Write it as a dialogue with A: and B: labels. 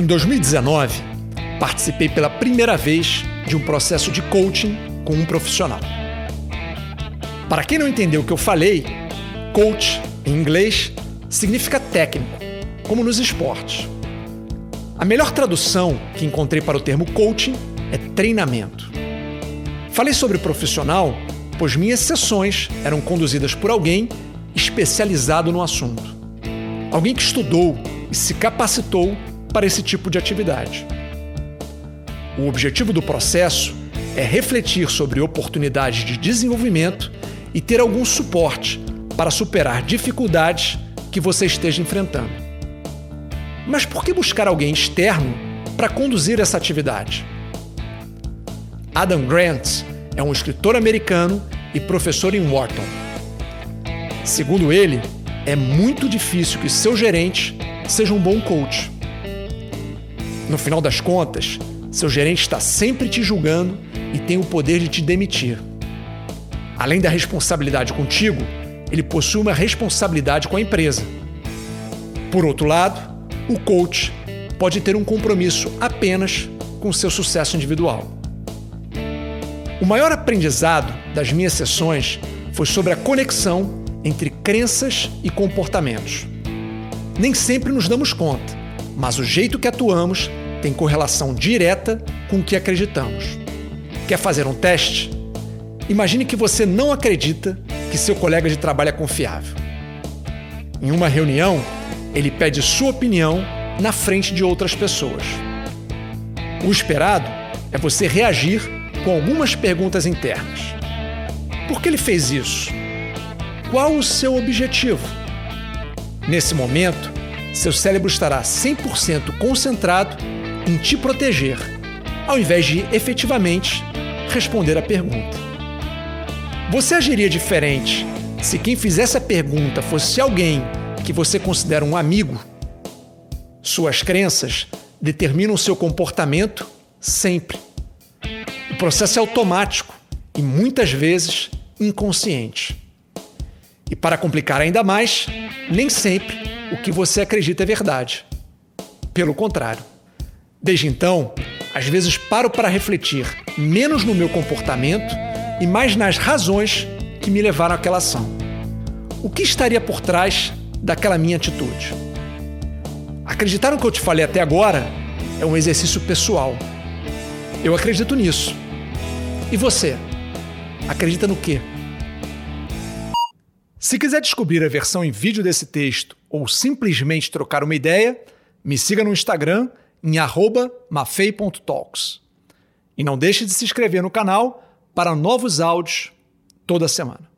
A: Em 2019, participei pela primeira vez de um processo de coaching com um profissional. Para quem não entendeu o que eu falei, coach, em inglês, significa técnico, como nos esportes. A melhor tradução que encontrei para o termo coaching é treinamento. Falei sobre profissional, pois minhas sessões eram conduzidas por alguém especializado no assunto. Alguém que estudou e se capacitou para esse tipo de atividade. O objetivo do processo é refletir sobre oportunidades de desenvolvimento e ter algum suporte para superar dificuldades que você esteja enfrentando. Mas por que buscar alguém externo para conduzir essa atividade? Adam Grant é um escritor americano e professor em Wharton. Segundo ele, é muito difícil que seu gerente seja um bom coach. No final das contas, seu gerente está sempre te julgando e tem o poder de te demitir. Além da responsabilidade contigo, ele possui uma responsabilidade com a empresa. Por outro lado, o coach pode ter um compromisso apenas com seu sucesso individual. O maior aprendizado das minhas sessões foi sobre a conexão entre crenças e comportamentos. Nem sempre nos damos conta, mas o jeito que atuamos tem correlação direta com o que acreditamos. Quer fazer um teste? Imagine que você não acredita que seu colega de trabalho é confiável. Em uma reunião, ele pede sua opinião na frente de outras pessoas. O esperado é você reagir com algumas perguntas internas. Por que ele fez isso? Qual o seu objetivo? Nesse momento, seu cérebro estará 100% concentrado em te proteger, ao invés de efetivamente responder a pergunta. Você agiria diferente se quem fizesse a pergunta fosse alguém que você considera um amigo? Suas crenças determinam seu comportamento sempre processo é automático e muitas vezes inconsciente. E para complicar ainda mais, nem sempre o que você acredita é verdade. Pelo contrário. Desde então, às vezes paro para refletir menos no meu comportamento e mais nas razões que me levaram àquela ação. O que estaria por trás daquela minha atitude? Acreditar no que eu te falei até agora é um exercício pessoal. Eu acredito nisso e você? Acredita no quê? Se quiser descobrir a versão em vídeo desse texto ou simplesmente trocar uma ideia, me siga no Instagram em mafei.talks. E não deixe de se inscrever no canal para novos áudios toda semana.